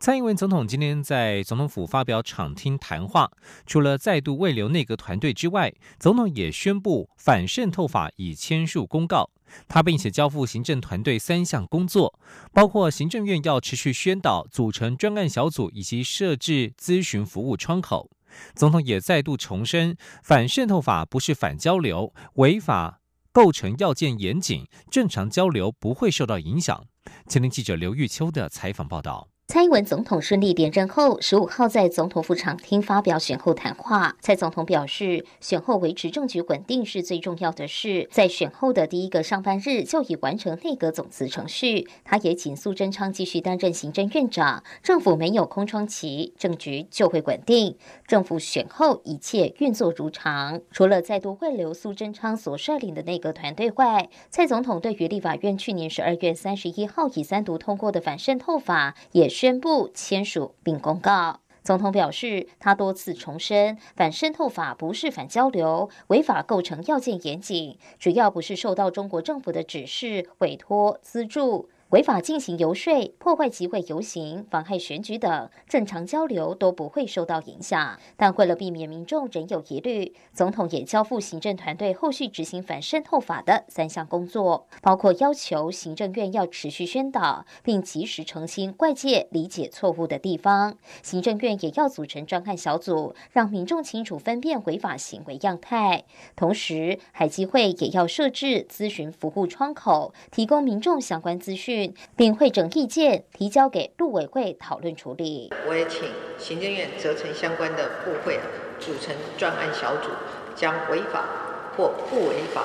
蔡英文总统今天在总统府发表场听谈话，除了再度慰留内阁团队之外，总统也宣布反渗透法已签署公告。他并且交付行政团队三项工作，包括行政院要持续宣导、组成专案小组以及设置咨询服务窗口。总统也再度重申，反渗透法不是反交流，违法构成要件严谨，正常交流不会受到影响。前天记者刘玉秋的采访报道。蔡英文总统顺利连任后，十五号在总统府场厅发表选后谈话。蔡总统表示，选后维持政局稳定是最重要的事，在选后的第一个上班日就已完成内阁总辞程序。他也请苏贞昌继续担任行政院长，政府没有空窗期，政局就会稳定。政府选后一切运作如常，除了再度会留苏贞昌所率领的内阁团队外，蔡总统对于立法院去年十二月三十一号以三读通过的反渗透法也。宣布签署并公告。总统表示，他多次重申，反渗透法不是反交流，违法构成要件严谨，只要不是受到中国政府的指示、委托、资助。违法进行游说、破坏集会游行、妨害选举等正常交流都不会受到影响。但为了避免民众仍有疑虑，总统也交付行政团队后续执行反渗透法的三项工作，包括要求行政院要持续宣导，并及时澄清外界理解错误的地方。行政院也要组成专案小组，让民众清楚分辨违法行为样态。同时，海基会也要设置咨询服务窗口，提供民众相关资讯。并会整意见提交给陆委会讨论处理。我也请行政院责成相关的部会组成专案小组，将违法或不违法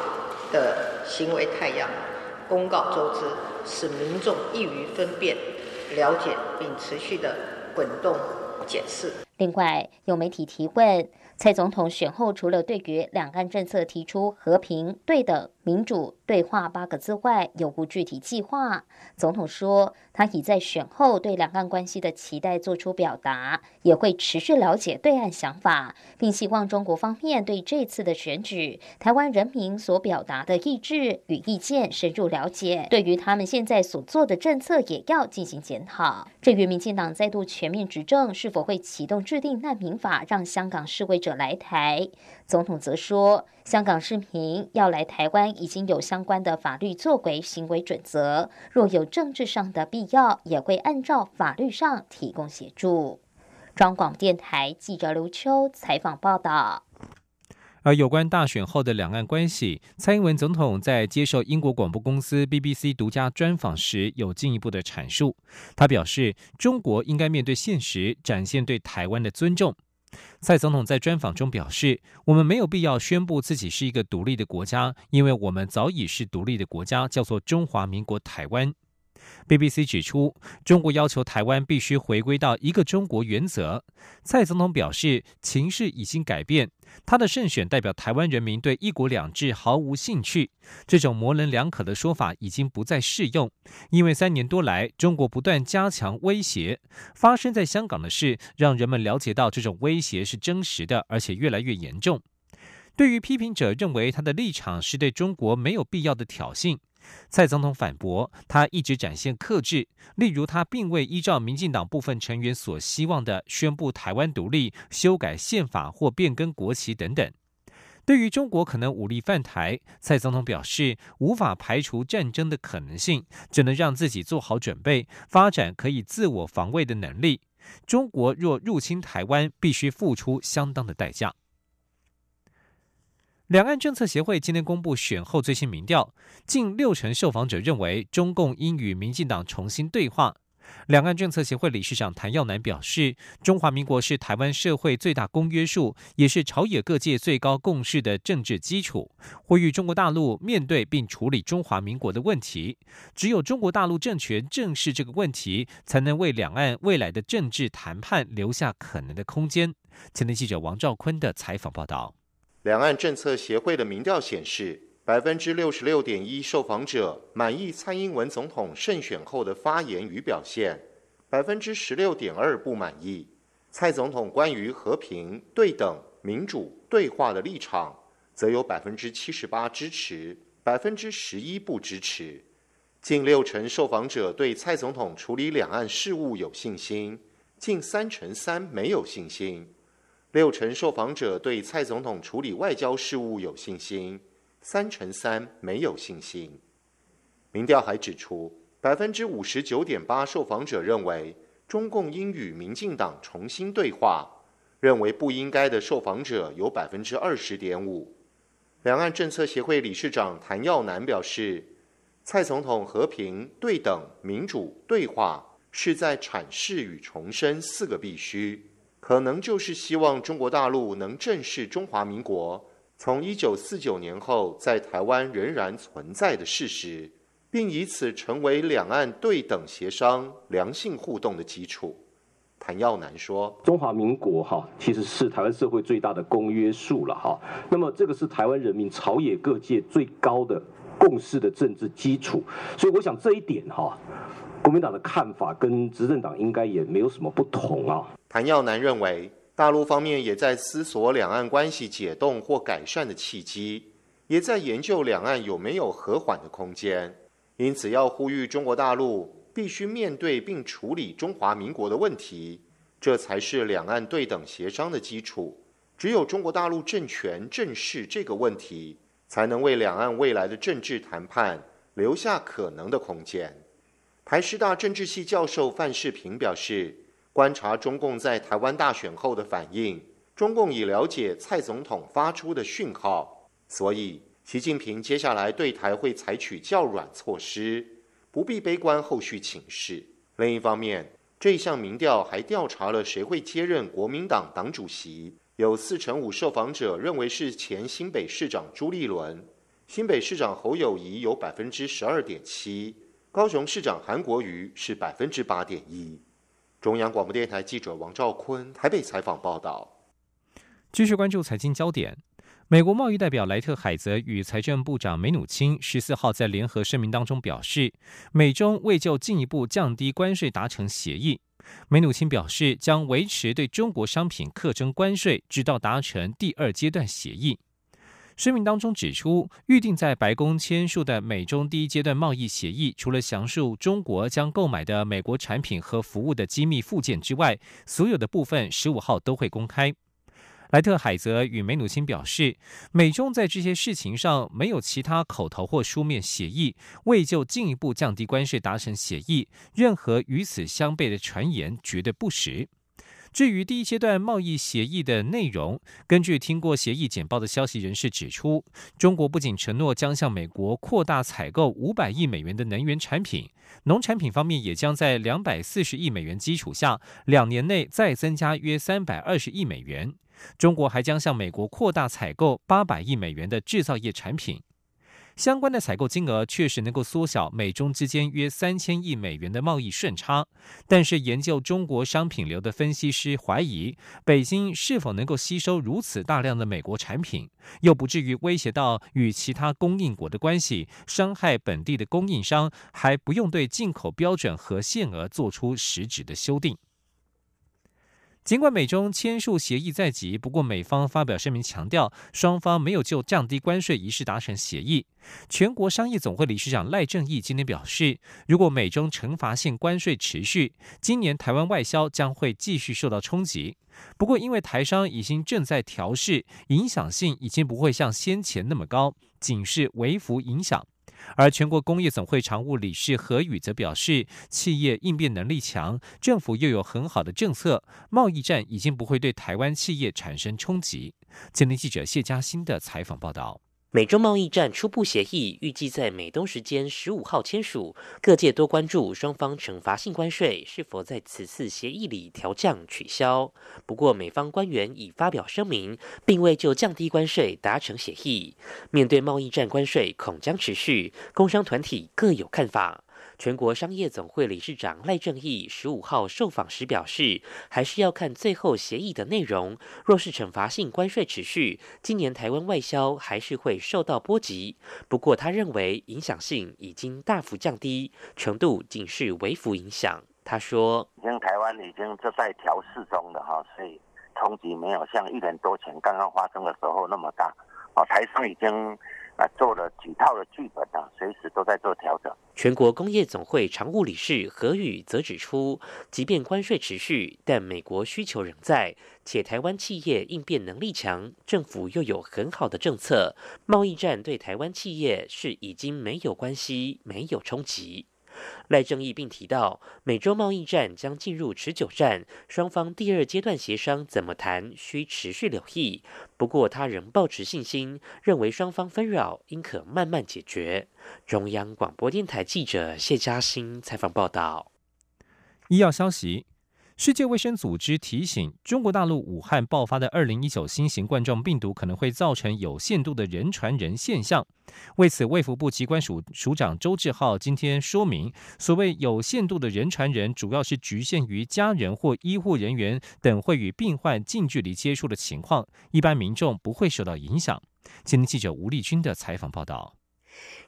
的行为太阳公告周知，使民众易于分辨、了解，并持续的滚动检视。另外，有媒体提问。蔡总统选后，除了对于两岸政策提出和平、对等、民主对话八个字外，有无具体计划？总统说，他已在选后对两岸关系的期待做出表达，也会持续了解对岸想法，并希望中国方面对这次的选举，台湾人民所表达的意志与意见深入了解，对于他们现在所做的政策也要进行检讨。至于民进党再度全面执政，是否会启动制定难民法，让香港示威？者来台，总统则说，香港市民要来台湾已经有相关的法律作为行为准则，若有政治上的必要，也会按照法律上提供协助。中广电台记者刘秋采访报道。而有关大选后的两岸关系，蔡英文总统在接受英国广播公司 BBC 独家专访时有进一步的阐述。他表示，中国应该面对现实，展现对台湾的尊重。蔡总统在专访中表示：“我们没有必要宣布自己是一个独立的国家，因为我们早已是独立的国家，叫做中华民国台湾。” BBC 指出，中国要求台湾必须回归到一个中国原则。蔡总统表示，情势已经改变，他的胜选代表台湾人民对一国两制毫无兴趣。这种模棱两可的说法已经不再适用，因为三年多来，中国不断加强威胁。发生在香港的事，让人们了解到这种威胁是真实的，而且越来越严重。对于批评者认为他的立场是对中国没有必要的挑衅。蔡总统反驳，他一直展现克制，例如他并未依照民进党部分成员所希望的宣布台湾独立、修改宪法或变更国旗等等。对于中国可能武力犯台，蔡总统表示，无法排除战争的可能性，只能让自己做好准备，发展可以自我防卫的能力。中国若入侵台湾，必须付出相当的代价。两岸政策协会今天公布选后最新民调，近六成受访者认为中共应与民进党重新对话。两岸政策协会理事长谭耀南表示，中华民国是台湾社会最大公约数，也是朝野各界最高共识的政治基础。呼吁中国大陆面对并处理中华民国的问题，只有中国大陆政权正视这个问题，才能为两岸未来的政治谈判留下可能的空间。前天记者王兆坤的采访报道。两岸政策协会的民调显示，百分之六十六点一受访者满意蔡英文总统胜选后的发言与表现，百分之十六点二不满意。蔡总统关于和平、对等、民主、对话的立场，则有百分之七十八支持，百分之十一不支持。近六成受访者对蔡总统处理两岸事务有信心，近三成三没有信心。六成受访者对蔡总统处理外交事务有信心，三成三没有信心。民调还指出，百分之五十九点八受访者认为。中共应与民进党重新对话，认为不应该的受访者有百分之二十点五。两岸政策协会理事长谭耀南表示，蔡总统和平、对等、民主、对话是在阐释与重申四个必须，可能就是希望中国大陆能正视中华民国从一九四九年后在台湾仍然存在的事实。并以此成为两岸对等协商、良性互动的基础。谭耀南说：“中华民国哈，其实是台湾社会最大的公约数了哈。那么这个是台湾人民朝野各界最高的共识的政治基础。所以我想这一点哈，国民党的看法跟执政党应该也没有什么不同啊。”谭耀南认为，大陆方面也在思索两岸关系解冻或改善的契机，也在研究两岸有没有和缓的空间。因此，要呼吁中国大陆必须面对并处理中华民国的问题，这才是两岸对等协商的基础。只有中国大陆政权正视这个问题，才能为两岸未来的政治谈判留下可能的空间。台师大政治系教授范世平表示，观察中共在台湾大选后的反应，中共已了解蔡总统发出的讯号，所以。习近平接下来对台会采取较软措施，不必悲观后续情势。另一方面，这项民调还调查了谁会接任国民党党主席，有四成五受访者认为是前新北市长朱立伦，新北市长侯友谊有百分之十二点七，高雄市长韩国瑜是百分之八点一。中央广播电台记者王兆坤台北采访报道。继续关注财经焦点。美国贸易代表莱特海泽与财政部长梅努钦十四号在联合声明当中表示，美中未就进一步降低关税达成协议。梅努钦表示，将维持对中国商品课征关税，直到达成第二阶段协议。声明当中指出，预定在白宫签署的美中第一阶段贸易协议，除了详述中国将购买的美国产品和服务的机密附件之外，所有的部分十五号都会公开。莱特海泽与梅努钦表示，美中在这些事情上没有其他口头或书面协议，未就进一步降低关税达成协议。任何与此相悖的传言绝对不实。至于第一阶段贸易协议的内容，根据听过协议简报的消息人士指出，中国不仅承诺将向美国扩大采购五百亿美元的能源产品，农产品方面也将在两百四十亿美元基础下，两年内再增加约三百二十亿美元。中国还将向美国扩大采购八百亿美元的制造业产品，相关的采购金额确实能够缩小美中之间约三千亿美元的贸易顺差。但是，研究中国商品流的分析师怀疑，北京是否能够吸收如此大量的美国产品，又不至于威胁到与其他供应国的关系，伤害本地的供应商，还不用对进口标准和限额做出实质的修订。尽管美中签署协议在即，不过美方发表声明强调，双方没有就降低关税一事达成协议。全国商业总会理事长赖正义今天表示，如果美中惩罚性关税持续，今年台湾外销将会继续受到冲击。不过，因为台商已经正在调试，影响性已经不会像先前那么高，仅是微幅影响。而全国工业总会常务理事何宇则表示，企业应变能力强，政府又有很好的政策，贸易战已经不会对台湾企业产生冲击。今天记者谢嘉欣的采访报道。美中贸易战初步协议预计在美东时间十五号签署，各界多关注双方惩罚性关税是否在此次协议里调降取消。不过，美方官员已发表声明，并未就降低关税达成协议。面对贸易战关税恐将持续，工商团体各有看法。全国商业总会理事长赖正义十五号受访时表示，还是要看最后协议的内容。若是惩罚性关税持续，今年台湾外销还是会受到波及。不过，他认为影响性已经大幅降低，程度仅是微幅影响。他说：“已经台湾已经就在调试中的哈，所以冲击没有像一年多前刚刚发生的时候那么大。啊，台商已经。”啊，做了几套的剧本啊，随时都在做调整。全国工业总会常务理事何宇则指出，即便关税持续，但美国需求仍在，且台湾企业应变能力强，政府又有很好的政策，贸易战对台湾企业是已经没有关系，没有冲击。赖正义并提到，美洲贸易战将进入持久战，双方第二阶段协商怎么谈，需持续留意。不过，他仍保持信心，认为双方纷扰应可慢慢解决。中央广播电台记者谢嘉欣采访报道。医药消息。世界卫生组织提醒，中国大陆武汉爆发的二零一九新型冠状病毒可能会造成有限度的人传人现象。为此，卫福部机关署署长周志浩今天说明，所谓有限度的人传人，主要是局限于家人或医护人员等会与病患近距离接触的情况，一般民众不会受到影响。今天记者吴丽君的采访报道。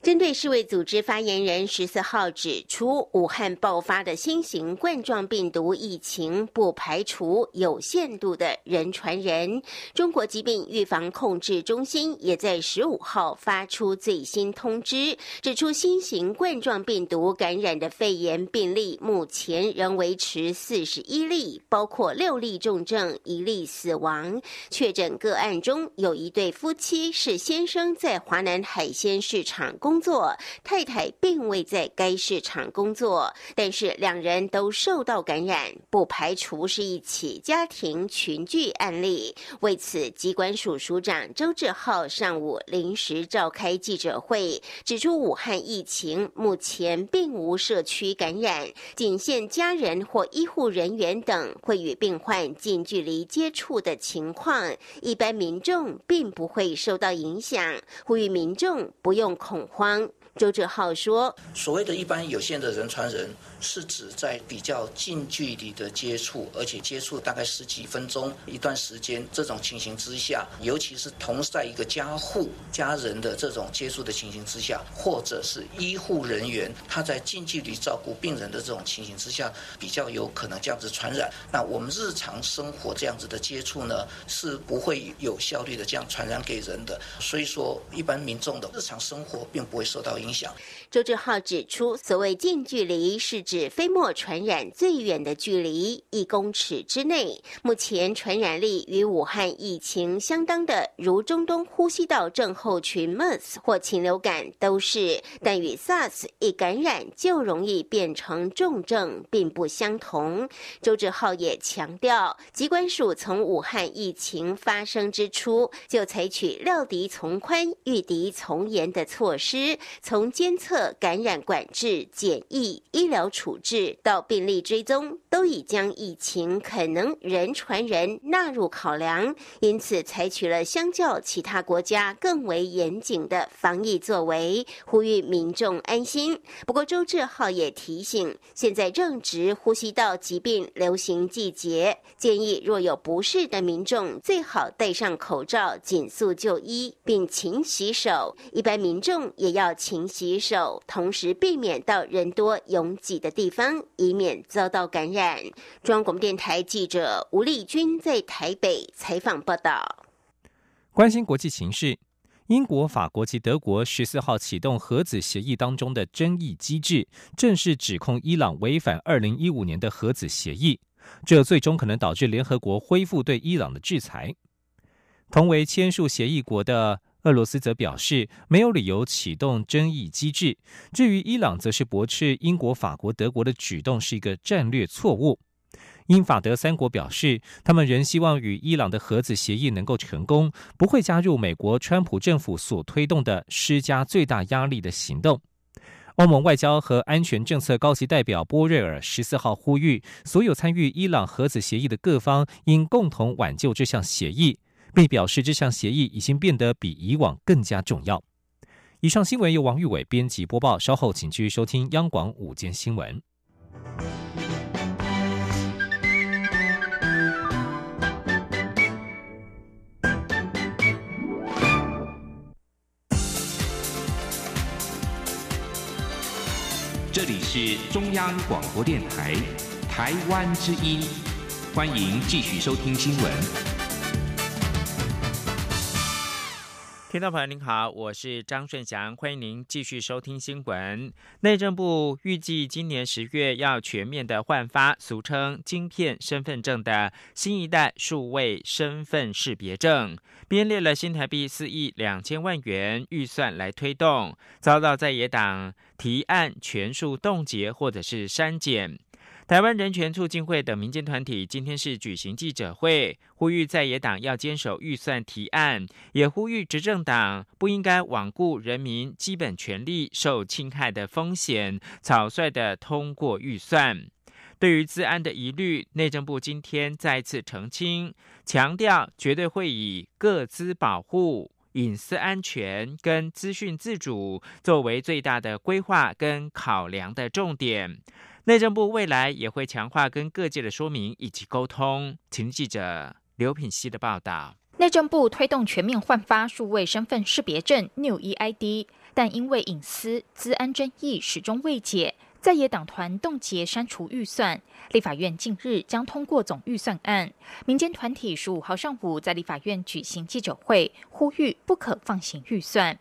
针对世卫组织发言人十四号指出，武汉爆发的新型冠状病毒疫情不排除有限度的人传人。中国疾病预防控制中心也在十五号发出最新通知，指出新型冠状病毒感染的肺炎病例目前仍维持四十一例，包括六例重症、一例死亡。确诊个案中有一对夫妻，是先生在华南海鲜市场场。工作太太并未在该市场工作，但是两人都受到感染，不排除是一起家庭群聚案例。为此，机关署署长周志浩上午临时召开记者会，指出武汉疫情目前并无社区感染，仅限家人或医护人员等会与病患近距离接触的情况，一般民众并不会受到影响，呼吁民众不用恐慌。周志浩说：“所谓的一般有限的人传人。”是指在比较近距离的接触，而且接触大概十几分钟一段时间这种情形之下，尤其是同在一个家户家人的这种接触的情形之下，或者是医护人员他在近距离照顾病人的这种情形之下，比较有可能这样子传染。那我们日常生活这样子的接触呢，是不会有效率的这样传染给人的。所以说，一般民众的日常生活并不会受到影响。周志浩指出，所谓近距离是指飞沫传染最远的距离一公尺之内。目前传染力与武汉疫情相当的，如中东呼吸道症候群 （MERS） 或禽流感都是，但与 SARS 一感染就容易变成重症，并不相同。周志浩也强调，机关署从武汉疫情发生之初就采取料敌从宽、御敌从严的措施，从监测。感染管制、检疫、医疗处置到病例追踪，都已将疫情可能人传人纳入考量，因此采取了相较其他国家更为严谨的防疫作为，呼吁民众安心。不过，周志浩也提醒，现在正值呼吸道疾病流行季节，建议若有不适的民众，最好戴上口罩，紧速就医，并勤洗手。一般民众也要勤洗手同时避免到人多拥挤的地方，以免遭到感染。中央广播电台记者吴丽君在台北采访报道。关心国际形势，英国、法国及德国十四号启动核子协议当中的争议机制，正式指控伊朗违反二零一五年的核子协议，这最终可能导致联合国恢复对伊朗的制裁。同为签署协议国的。俄罗斯则表示没有理由启动争议机制。至于伊朗，则是驳斥英国、法国、德国的举动是一个战略错误。英法德三国表示，他们仍希望与伊朗的核子协议能够成功，不会加入美国川普政府所推动的施加最大压力的行动。欧盟外交和安全政策高级代表波瑞尔十四号呼吁，所有参与伊朗核子协议的各方应共同挽救这项协议。并表示，这项协议已经变得比以往更加重要。以上新闻由王玉伟编辑播报，稍后请继续收听央广午间新闻。这里是中央广播电台台湾之音，欢迎继续收听新闻。听众朋友您好，我是张顺祥，欢迎您继续收听新闻。内政部预计今年十月要全面的换发俗称晶片身份证的新一代数位身份识别证，编列了新台币四亿两千万元预算来推动，遭到在野党提案全数冻结或者是删减。台湾人权促进会等民间团体今天是举行记者会，呼吁在野党要坚守预算提案，也呼吁执政党不应该罔顾人民基本权利受侵害的风险，草率的通过预算。对于资安的疑虑，内政部今天再次澄清，强调绝对会以各资保护、隐私安全跟资讯自主作为最大的规划跟考量的重点。内政部未来也会强化跟各界的说明以及沟通。请记者刘品希的报道。内政部推动全面换发数位身份识别证 New EID，但因为隐私、资安争议始终未解。在野党团冻结删除预算，立法院近日将通过总预算案。民间团体十五号上午在立法院举行记者会，呼吁不可放行预算。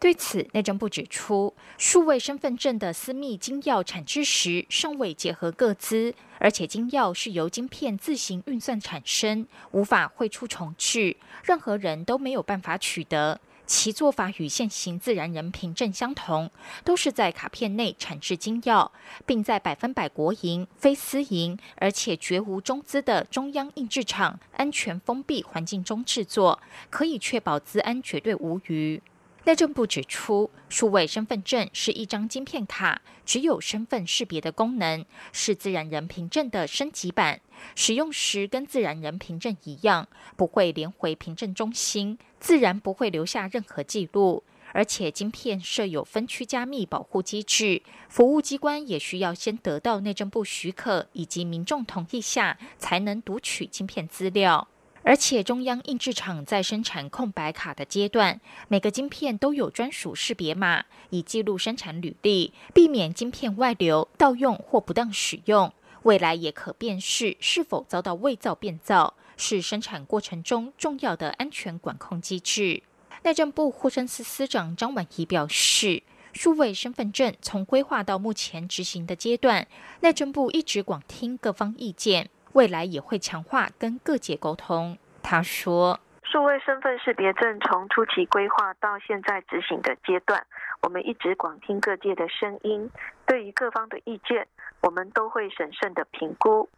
对此，内政部指出，数位身份证的私密金钥产制时尚未结合各资，而且金钥是由晶片自行运算产生，无法汇出重置，任何人都没有办法取得。其做法与现行自然人凭证相同，都是在卡片内产制金钥，并在百分百国营、非私营，而且绝无中资的中央印制厂安全封闭环境中制作，可以确保资安绝对无虞。内政部指出，数位身份证是一张晶片卡，只有身份识别的功能，是自然人凭证的升级版。使用时跟自然人凭证一样，不会连回凭证中心，自然不会留下任何记录。而且晶片设有分区加密保护机制，服务机关也需要先得到内政部许可以及民众同意下，才能读取晶片资料。而且，中央印制厂在生产空白卡的阶段，每个晶片都有专属识别码，以记录生产履历，避免晶片外流、盗用或不当使用。未来也可辨识是否遭到伪造、变造，是生产过程中重要的安全管控机制。内政部护生司司长张婉仪表示，数位身份证从规划到目前执行的阶段，内政部一直广听各方意见。未来也会强化跟各界沟通。他说：“数位身份识别证从初期规划到现在执行的阶段，我们一直广听各界的声音，对于各方的意见，我们都会审慎的评估。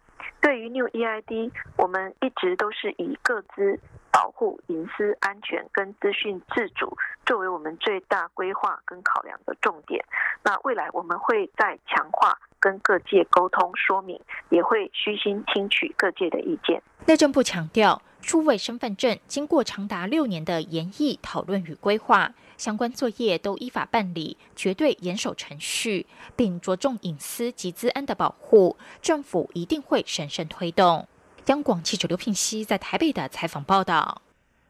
对于 New EID，我们一直都是以各自保护隐私安全跟资讯自主作为我们最大规划跟考量的重点。那未来我们会再强化。”跟各界沟通说明，也会虚心听取各界的意见。内政部强调，数位身份证经过长达六年的研议、讨论与规划，相关作业都依法办理，绝对严守程序，并着重隐私及资安的保护。政府一定会审慎推动。央广记者刘聘熙在台北的采访报道。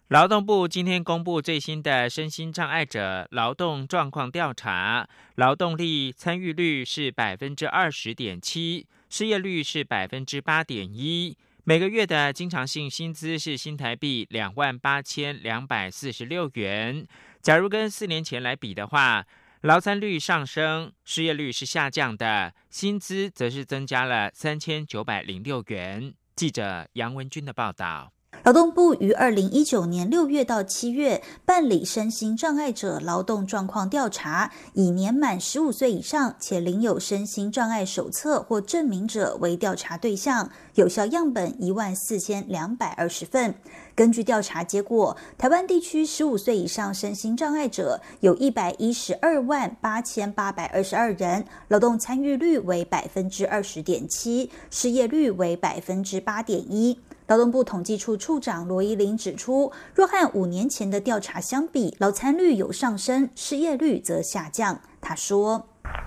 劳动部今天公布最新的身心障碍者劳动状况调查，劳动力参与率是百分之二十点七，失业率是百分之八点一，每个月的经常性薪资是新台币两万八千两百四十六元。假如跟四年前来比的话，劳参率上升，失业率是下降的，薪资则是增加了三千九百零六元。记者杨文军的报道。劳动部于二零一九年六月到七月办理身心障碍者劳动状况调查，以年满十五岁以上且领有身心障碍手册或证明者为调查对象，有效样本一万四千两百二十份。根据调查结果，台湾地区十五岁以上身心障碍者有一百一十二万八千八百二十二人，劳动参与率为百分之二十点七，失业率为百分之八点一。劳动部统计处处长罗依林指出，若和五年前的调查相比，劳参率有上升，失业率则下降。他说：“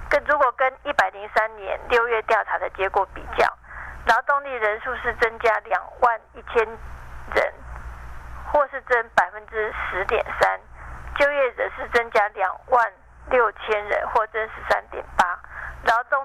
跟如果跟一百零三年六月调查的结果比较，劳动力人数是增加两万一千人，或是增百分之十点三，就业者是增加两万六千人，或增十三点八，劳动。”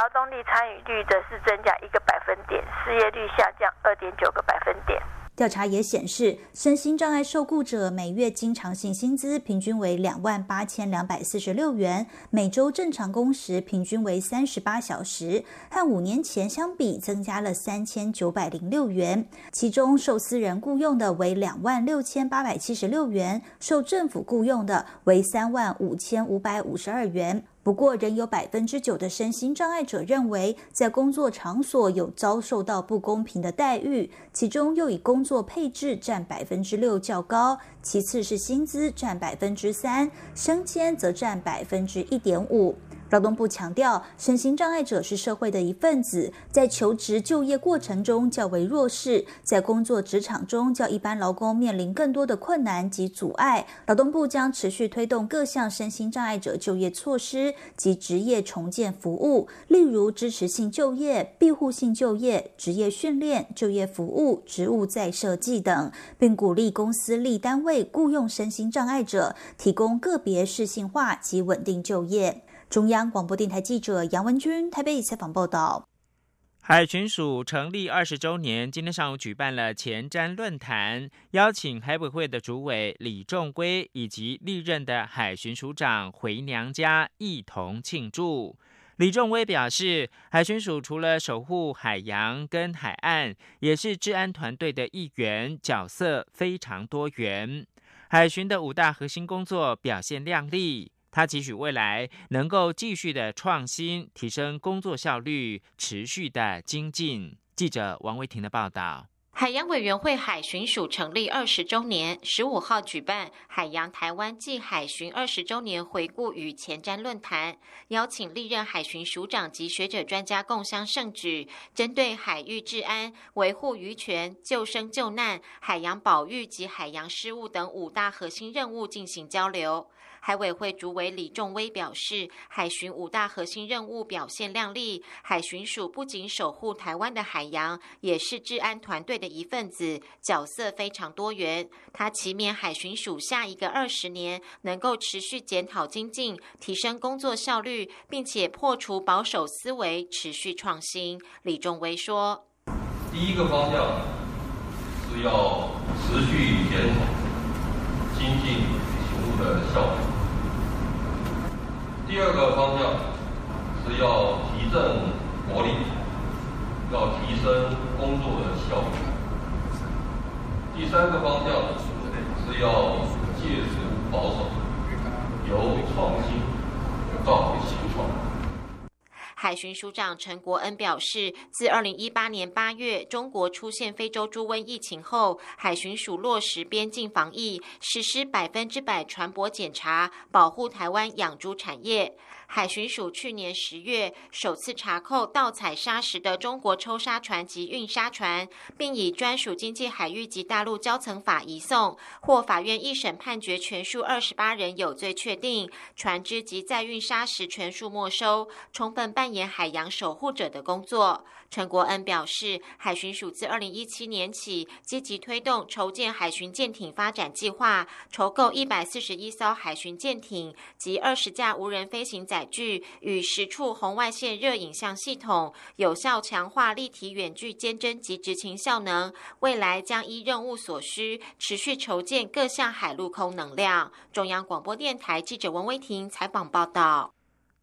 劳动力参与率则是增加一个百分点，失业率下降二点九个百分点。调查也显示，身心障碍受雇者每月经常性薪资平均为两万八千两百四十六元，每周正常工时平均为三十八小时，和五年前相比增加了三千九百零六元。其中，受私人雇佣的为两万六千八百七十六元，受政府雇佣的为三万五千五百五十二元。不过，仍有百分之九的身心障碍者认为，在工作场所有遭受到不公平的待遇，其中又以工作配置占百分之六较高，其次是薪资占百分之三，升迁则占百分之一点五。劳动部强调，身心障碍者是社会的一份子，在求职就业过程中较为弱势，在工作职场中较一般劳工面临更多的困难及阻碍。劳动部将持续推动各项身心障碍者就业措施及职业重建服务，例如支持性就业、庇护性就业、职业训练、就业服务、职务再设计等，并鼓励公司立单位雇佣身心障碍者，提供个别适性化及稳定就业。中央广播电台记者杨文君台北采访报道：海巡署成立二十周年，今天上午举办了前瞻论坛，邀请海委会的主委李仲圭以及历任的海巡署长回娘家一同庆祝。李仲威表示，海巡署除了守护海洋跟海岸，也是治安团队的一员，角色非常多元。海巡的五大核心工作表现亮丽。他期许未来能够继续的创新，提升工作效率，持续的精进。记者王维婷的报道。海洋委员会海巡署成立二十周年，十五号举办海洋台湾暨海巡二十周年回顾与前瞻论坛，邀请历任海巡署长及学者专家共襄盛举，针对海域治安、维护渔权、救生救难、海洋保育及海洋事务等五大核心任务进行交流。海委会主委李仲威表示，海巡五大核心任务表现亮丽。海巡署不仅守护台湾的海洋，也是治安团队的一份子，角色非常多元。他祈勉海巡署下一个二十年能够持续检讨精进，提升工作效率，并且破除保守思维，持续创新。李仲威说：“第一个方向是要持续检讨精进的效率。”第二个方向是要提振活力，要提升工作的效率。第三个方向是要戒除保守，由创新到新创。海巡署长陈国恩表示，自二零一八年八月中国出现非洲猪瘟疫情后，海巡署落实边境防疫，实施百分之百船舶检查，保护台湾养猪产业。海巡署去年十月首次查扣盗采砂石的中国抽沙船及运沙船，并以专属经济海域及大陆交层法移送，获法院一审判决全数二十八人有罪确定，船只及载运砂石全数没收，充分扮演海洋守护者的工作。陈国恩表示，海巡署自二零一七年起积极推动筹建海巡舰艇发展计划，筹购一百四十一艘海巡舰艇及二十架无人飞行载。载具与十处红外线热影像系统，有效强化立体远距监侦及执勤效能。未来将依任务所需，持续筹建各项海陆空能量。中央广播电台记者文威婷采访报道。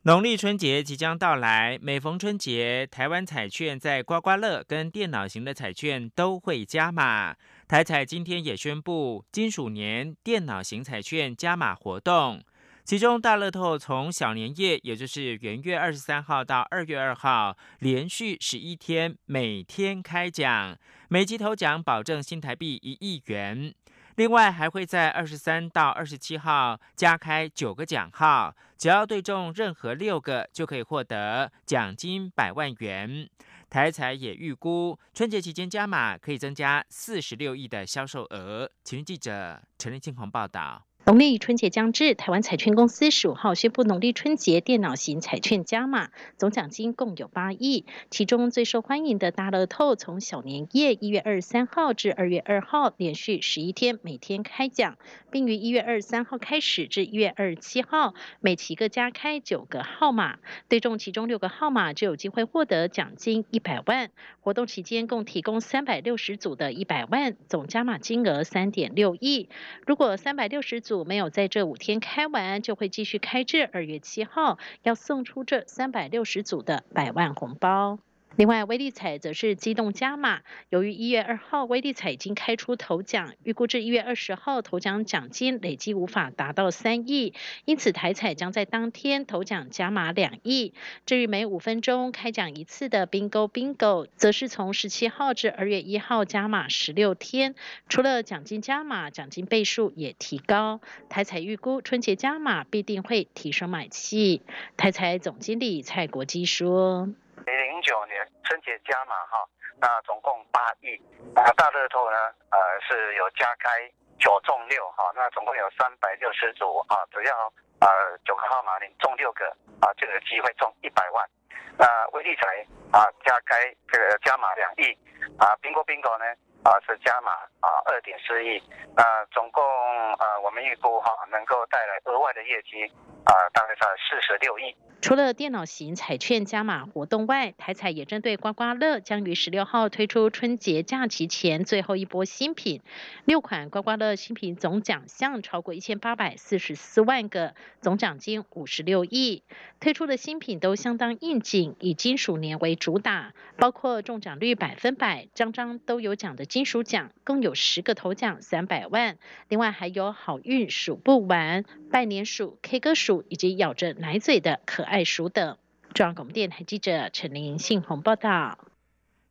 农历春节即将到来，每逢春节，台湾彩券在刮刮乐跟电脑型的彩券都会加码。台彩今天也宣布，金属年电脑型彩券加码活动。其中，大乐透从小年夜，也就是元月二十三号到二月二号，连续十一天，每天开奖，每集头奖保证新台币一亿元。另外，还会在二十三到二十七号加开九个奖号，只要对中任何六个，就可以获得奖金百万元。台财也预估春节期间加码可以增加四十六亿的销售额。请记者陈立庆宏报道。农历春节将至，台湾彩券公司十五号宣布，农历春节电脑型彩券加码，总奖金共有八亿。其中最受欢迎的大乐透，从小年夜一月二十三号至二月二号，连续十一天每天开奖，并于一月二十三号开始至一月二十七号，每期各加开九个号码，对中其中六个号码就有机会获得奖金一百万。活动期间共提供三百六十组的一百万，总加码金额三点六亿。如果三百六十组没有在这五天开完，就会继续开至二月七号，要送出这三百六十组的百万红包。另外，威利彩则是机动加码。由于一月二号威利彩已经开出头奖，预估至一月二十号头奖奖金累计无法达到三亿，因此台彩将在当天头奖加码两亿。至于每五分钟开奖一次的 Bingo Bingo，则是从十七号至二月一号加码十六天。除了奖金加码，奖金倍数也提高。台彩预估春节加码必定会提升买气。台彩总经理蔡国基说。九年春节加码哈，那总共八亿，那大乐透呢，呃是有加开九中六哈，那总共有三百六十组啊，只要呃九个号码你中六个啊，就有机会中一百万。那威力彩啊加开这个加码两亿啊，bingo bingo 呢啊是加码啊二点四亿，那总共呃我们预估哈能够带来额外的业绩啊大概在四十六亿。除了电脑型彩券加码活动外，台彩也针对刮刮乐，将于十六号推出春节假期前最后一波新品。六款刮刮乐新品总奖项超过一千八百四十四万个，总奖金五十六亿。推出的新品都相当应景，以金属年为主打，包括中奖率百分百、张张都有奖的金属奖，共有十个头奖三百万。另外还有好运数不完、拜年鼠、K 歌鼠以及咬着奶嘴的可爱鼠等。中央广播电台记者陈玲信鸿报道。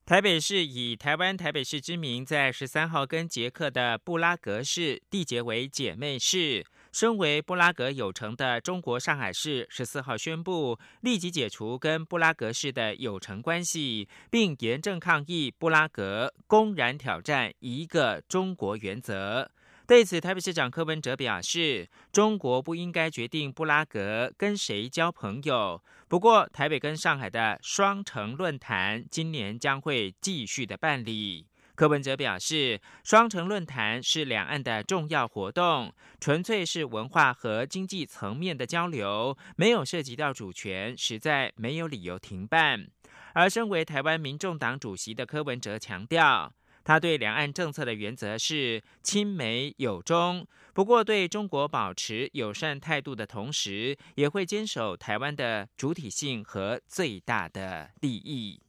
台北市以台湾台北市之名，在十三号跟捷克的布拉格市缔结为姐妹市。身为布拉格有城的中国上海市，十四号宣布立即解除跟布拉格市的有城关系，并严正抗议布拉格公然挑战一个中国原则。对此，台北市长柯文哲表示，中国不应该决定布拉格跟谁交朋友。不过，台北跟上海的双城论坛今年将会继续的办理。柯文哲表示，双城论坛是两岸的重要活动，纯粹是文化和经济层面的交流，没有涉及到主权，实在没有理由停办。而身为台湾民众党主席的柯文哲强调。他对两岸政策的原则是亲美友中，不过对中国保持友善态度的同时，也会坚守台湾的主体性和最大的利益。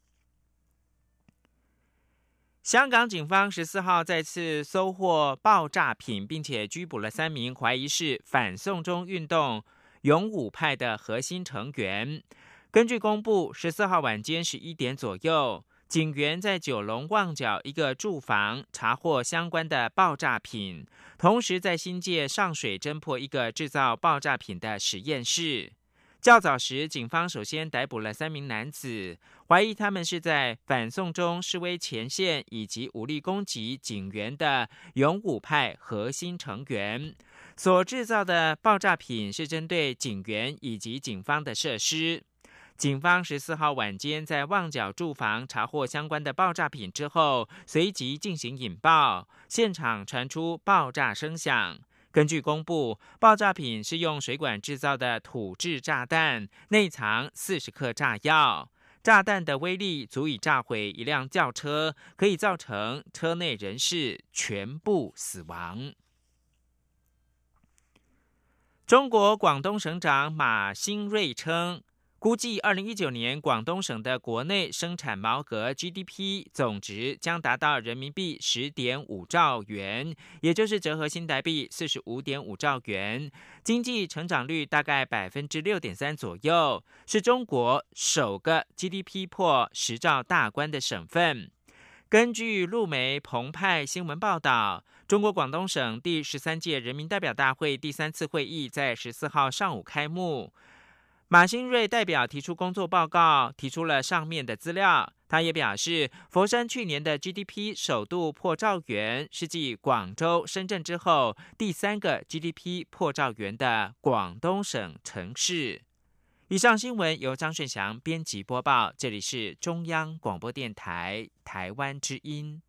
香港警方十四号再次收获爆炸品，并且拘捕了三名怀疑是反送中运动勇武派的核心成员。根据公布，十四号晚间十一点左右。警员在九龙旺角一个住房查获相关的爆炸品，同时在新界上水侦破一个制造爆炸品的实验室。较早时，警方首先逮捕了三名男子，怀疑他们是在反送中示威前线以及武力攻击警员的勇武派核心成员。所制造的爆炸品是针对警员以及警方的设施。警方十四号晚间在旺角住房查获相关的爆炸品之后，随即进行引爆，现场传出爆炸声响。根据公布，爆炸品是用水管制造的土制炸弹，内藏四十克炸药，炸弹的威力足以炸毁一辆轿车，可以造成车内人士全部死亡。中国广东省长马兴瑞称。估计二零一九年广东省的国内生产毛额 GDP 总值将达到人民币十点五兆元，也就是折合新台币四十五点五兆元，经济成长率大概百分之六点三左右，是中国首个 GDP 破十兆大关的省份。根据路媒澎湃新闻报道，中国广东省第十三届人民代表大会第三次会议在十四号上午开幕。马新瑞代表提出工作报告，提出了上面的资料。他也表示，佛山去年的 GDP 首度破兆元，是继广州、深圳之后第三个 GDP 破兆元的广东省城市。以上新闻由张顺祥编辑播报，这里是中央广播电台台湾之音。